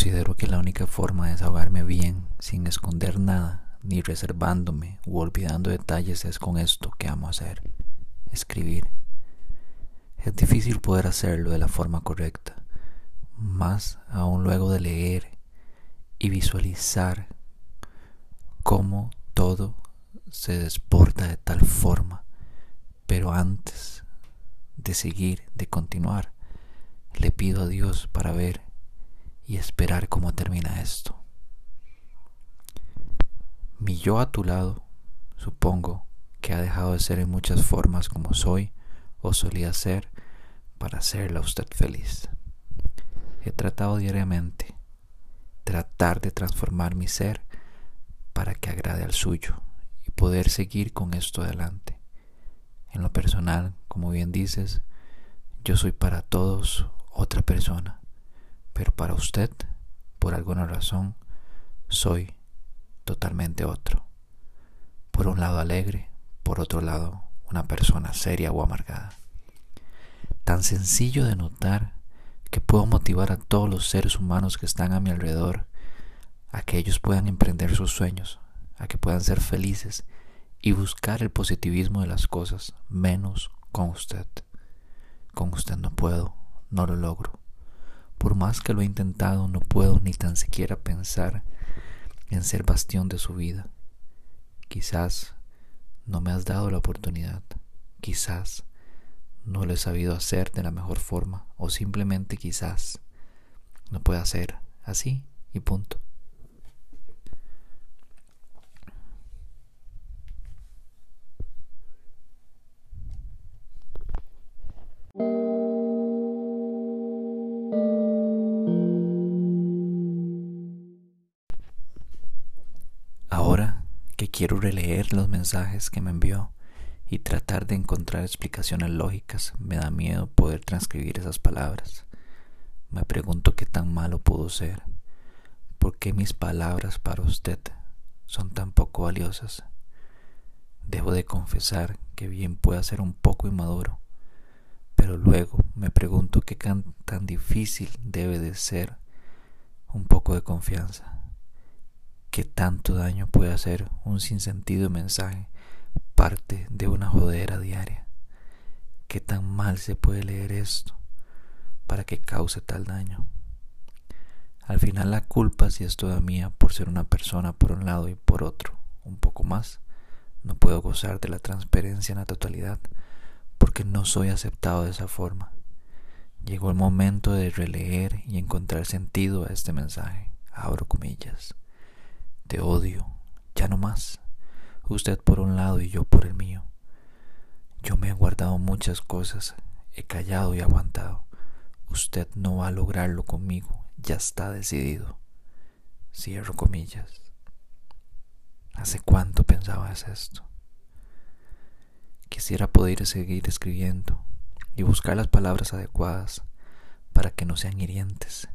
Considero que la única forma de desahogarme bien, sin esconder nada, ni reservándome u olvidando detalles, es con esto que amo hacer, escribir. Es difícil poder hacerlo de la forma correcta, más aún luego de leer y visualizar cómo todo se desborda de tal forma. Pero antes de seguir, de continuar, le pido a Dios para ver y esperar cómo termina esto. Mi yo a tu lado, supongo que ha dejado de ser en muchas formas como soy o solía ser para hacerla usted feliz. He tratado diariamente tratar de transformar mi ser para que agrade al suyo y poder seguir con esto adelante. En lo personal, como bien dices, yo soy para todos otra persona pero para usted, por alguna razón, soy totalmente otro. Por un lado alegre, por otro lado una persona seria o amargada. Tan sencillo de notar que puedo motivar a todos los seres humanos que están a mi alrededor a que ellos puedan emprender sus sueños, a que puedan ser felices y buscar el positivismo de las cosas, menos con usted. Con usted no puedo, no lo logro. Por más que lo he intentado, no puedo ni tan siquiera pensar en ser bastión de su vida. Quizás no me has dado la oportunidad. Quizás no lo he sabido hacer de la mejor forma. O simplemente quizás no pueda ser así y punto. Quiero releer los mensajes que me envió y tratar de encontrar explicaciones lógicas. Me da miedo poder transcribir esas palabras. Me pregunto qué tan malo pudo ser. ¿Por qué mis palabras para usted son tan poco valiosas? Debo de confesar que bien pueda ser un poco inmaduro, pero luego me pregunto qué tan difícil debe de ser un poco de confianza qué tanto daño puede hacer un sinsentido mensaje parte de una jodera diaria. Qué tan mal se puede leer esto para que cause tal daño. Al final la culpa si es toda mía por ser una persona por un lado y por otro un poco más. No puedo gozar de la transparencia en la totalidad porque no soy aceptado de esa forma. Llegó el momento de releer y encontrar sentido a este mensaje. Abro comillas. Te odio, ya no más. Usted por un lado y yo por el mío. Yo me he guardado muchas cosas, he callado y aguantado. Usted no va a lograrlo conmigo, ya está decidido. Cierro comillas. ¿Hace cuánto pensabas esto? Quisiera poder seguir escribiendo y buscar las palabras adecuadas para que no sean hirientes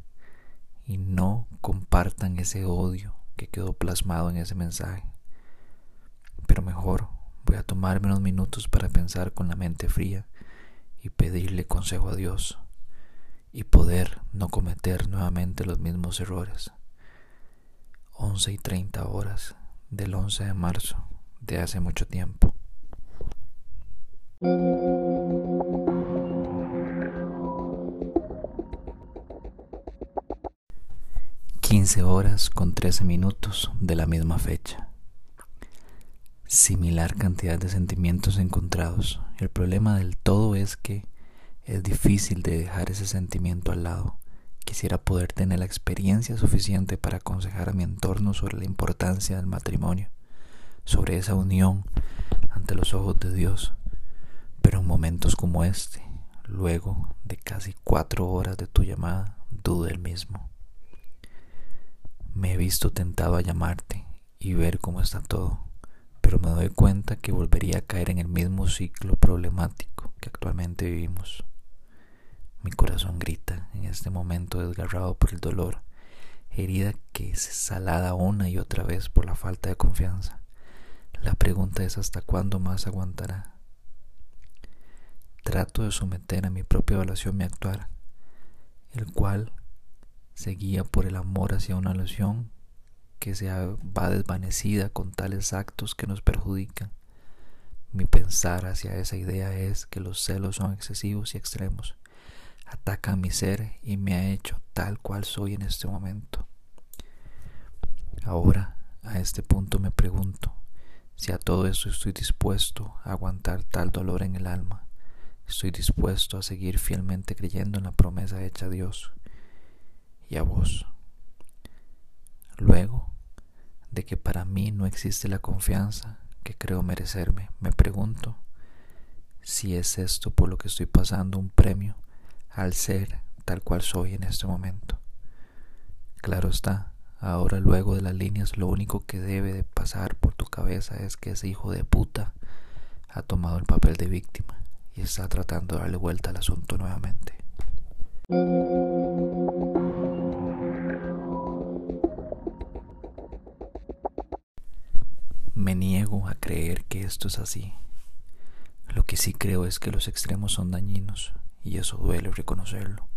y no compartan ese odio que quedó plasmado en ese mensaje. Pero mejor voy a tomarme unos minutos para pensar con la mente fría y pedirle consejo a Dios y poder no cometer nuevamente los mismos errores. 11 y 30 horas del 11 de marzo de hace mucho tiempo. 15 horas con 13 minutos de la misma fecha. Similar cantidad de sentimientos encontrados. El problema del todo es que es difícil de dejar ese sentimiento al lado. Quisiera poder tener la experiencia suficiente para aconsejar a mi entorno sobre la importancia del matrimonio, sobre esa unión ante los ojos de Dios. Pero en momentos como este, luego de casi cuatro horas de tu llamada, dudo el mismo. Me he visto tentado a llamarte y ver cómo está todo, pero me doy cuenta que volvería a caer en el mismo ciclo problemático que actualmente vivimos. Mi corazón grita en este momento desgarrado por el dolor, herida que es salada una y otra vez por la falta de confianza. La pregunta es hasta cuándo más aguantará. Trato de someter a mi propia evaluación mi actuar, el cual se guía por el amor hacia una ilusión que se va desvanecida con tales actos que nos perjudican. Mi pensar hacia esa idea es que los celos son excesivos y extremos, atacan mi ser y me ha hecho tal cual soy en este momento. Ahora, a este punto me pregunto si a todo eso estoy dispuesto a aguantar tal dolor en el alma. Estoy dispuesto a seguir fielmente creyendo en la promesa hecha a Dios y a vos. Luego de que para mí no existe la confianza que creo merecerme, me pregunto si es esto por lo que estoy pasando un premio al ser tal cual soy en este momento. Claro está, ahora luego de las líneas lo único que debe de pasar por tu cabeza es que ese hijo de puta ha tomado el papel de víctima y está tratando de darle vuelta al asunto nuevamente. Me niego a creer que esto es así. Lo que sí creo es que los extremos son dañinos y eso duele reconocerlo.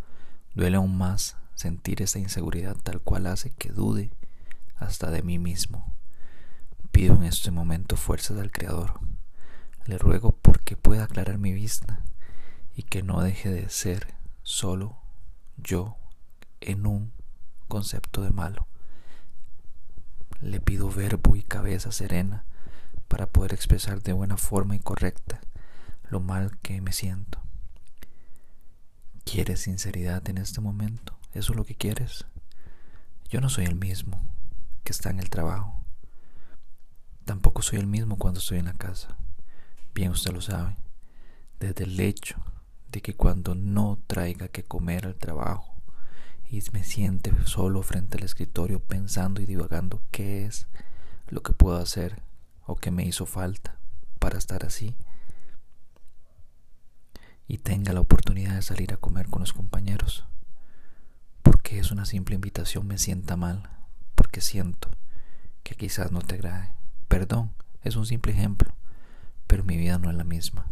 Duele aún más sentir esa inseguridad tal cual hace que dude hasta de mí mismo. Pido en este momento fuerzas al Creador. Le ruego porque pueda aclarar mi vista y que no deje de ser solo yo en un concepto de malo. Le pido verbo y cabeza serena para poder expresar de buena forma y correcta lo mal que me siento. ¿Quieres sinceridad en este momento? ¿Eso es lo que quieres? Yo no soy el mismo que está en el trabajo. Tampoco soy el mismo cuando estoy en la casa. Bien usted lo sabe. Desde el hecho de que cuando no traiga que comer al trabajo y me siente solo frente al escritorio pensando y divagando qué es lo que puedo hacer o qué me hizo falta para estar así, y tenga la oportunidad de salir a comer con los compañeros. Porque es una simple invitación me sienta mal, porque siento que quizás no te agrade. Perdón, es un simple ejemplo, pero mi vida no es la misma.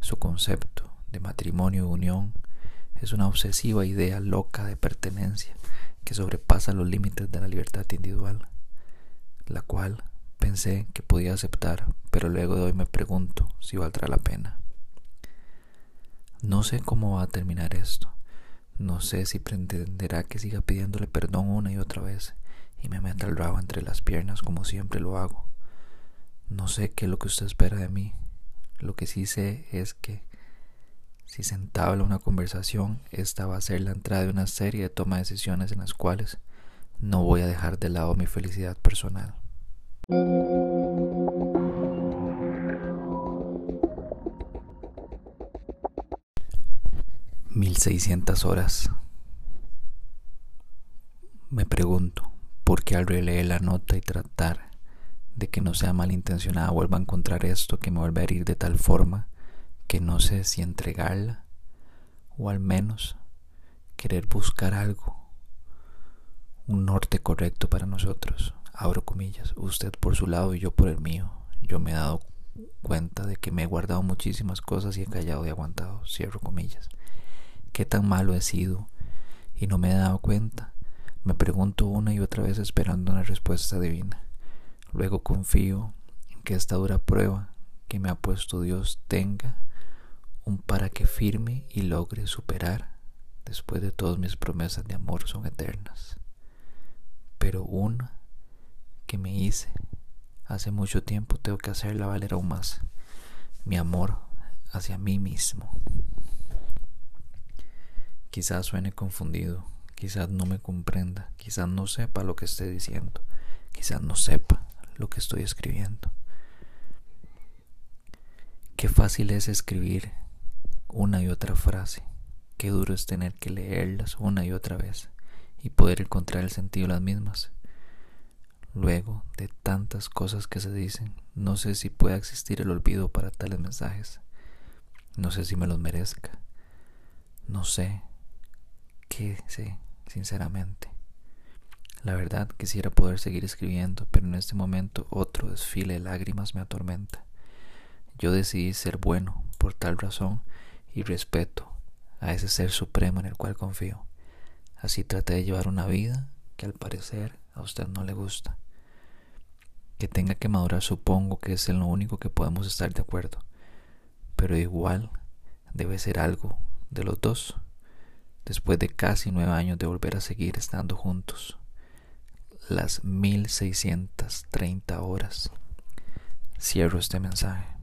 Su concepto de matrimonio y unión es una obsesiva idea loca de pertenencia que sobrepasa los límites de la libertad individual, la cual pensé que podía aceptar, pero luego de hoy me pregunto si valdrá la pena. No sé cómo va a terminar esto. No sé si pretenderá que siga pidiéndole perdón una y otra vez y me meta el rabo entre las piernas como siempre lo hago. No sé qué es lo que usted espera de mí. Lo que sí sé es que si se entabla una conversación, esta va a ser la entrada de una serie de toma de decisiones en las cuales no voy a dejar de lado mi felicidad personal. 1600 horas. Me pregunto, ¿por qué al releer la nota y tratar de que no sea malintencionada vuelva a encontrar esto que me vuelve a herir de tal forma que no sé si entregarla o al menos querer buscar algo, un norte correcto para nosotros? Abro comillas, usted por su lado y yo por el mío. Yo me he dado cuenta de que me he guardado muchísimas cosas y he callado y aguantado, cierro comillas qué tan malo he sido y no me he dado cuenta. Me pregunto una y otra vez esperando una respuesta divina. Luego confío en que esta dura prueba que me ha puesto Dios tenga un para que firme y logre superar después de todas mis promesas de amor son eternas. Pero una que me hice hace mucho tiempo tengo que hacerla valer aún más. Mi amor hacia mí mismo. Quizás suene confundido, quizás no me comprenda, quizás no sepa lo que esté diciendo, quizás no sepa lo que estoy escribiendo. Qué fácil es escribir una y otra frase, qué duro es tener que leerlas una y otra vez y poder encontrar el sentido de las mismas. Luego de tantas cosas que se dicen, no sé si pueda existir el olvido para tales mensajes. No sé si me los merezca. No sé qué sé, sinceramente. La verdad quisiera poder seguir escribiendo, pero en este momento otro desfile de lágrimas me atormenta. Yo decidí ser bueno por tal razón y respeto a ese ser supremo en el cual confío. Así trate de llevar una vida que al parecer a usted no le gusta. Que tenga que madurar supongo que es en lo único que podemos estar de acuerdo. Pero igual debe ser algo de los dos, después de casi nueve años de volver a seguir estando juntos. Las 1630 horas. Cierro este mensaje.